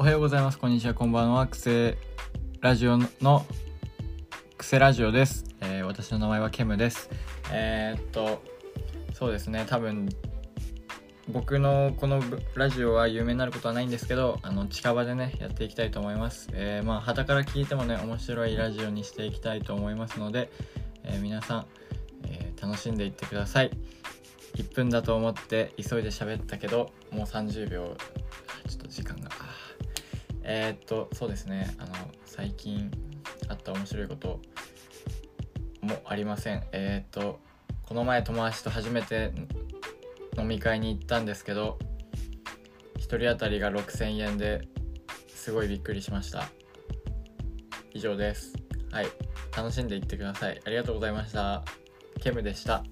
おはようございます。こんにちは。こんばんは。クセラジオのクセラジオです。えー、私の名前はケムです。えー、っと、そうですね。多分、僕のこのラジオは有名になることはないんですけど、あの、近場でね、やっていきたいと思います。えー、まあ、旗から聞いてもね、面白いラジオにしていきたいと思いますので、え皆さん、え楽しんでいってください。1分だと思って急いで喋ったけどもう30秒えー、っとそうですね。あの最近あった面白いこともありません。えー、っとこの前友達と初めて飲み会に行ったんですけど1人当たりが6000円ですごいびっくりしました。以上です。はい。楽しんでいってください。ありがとうございました。ケムでした。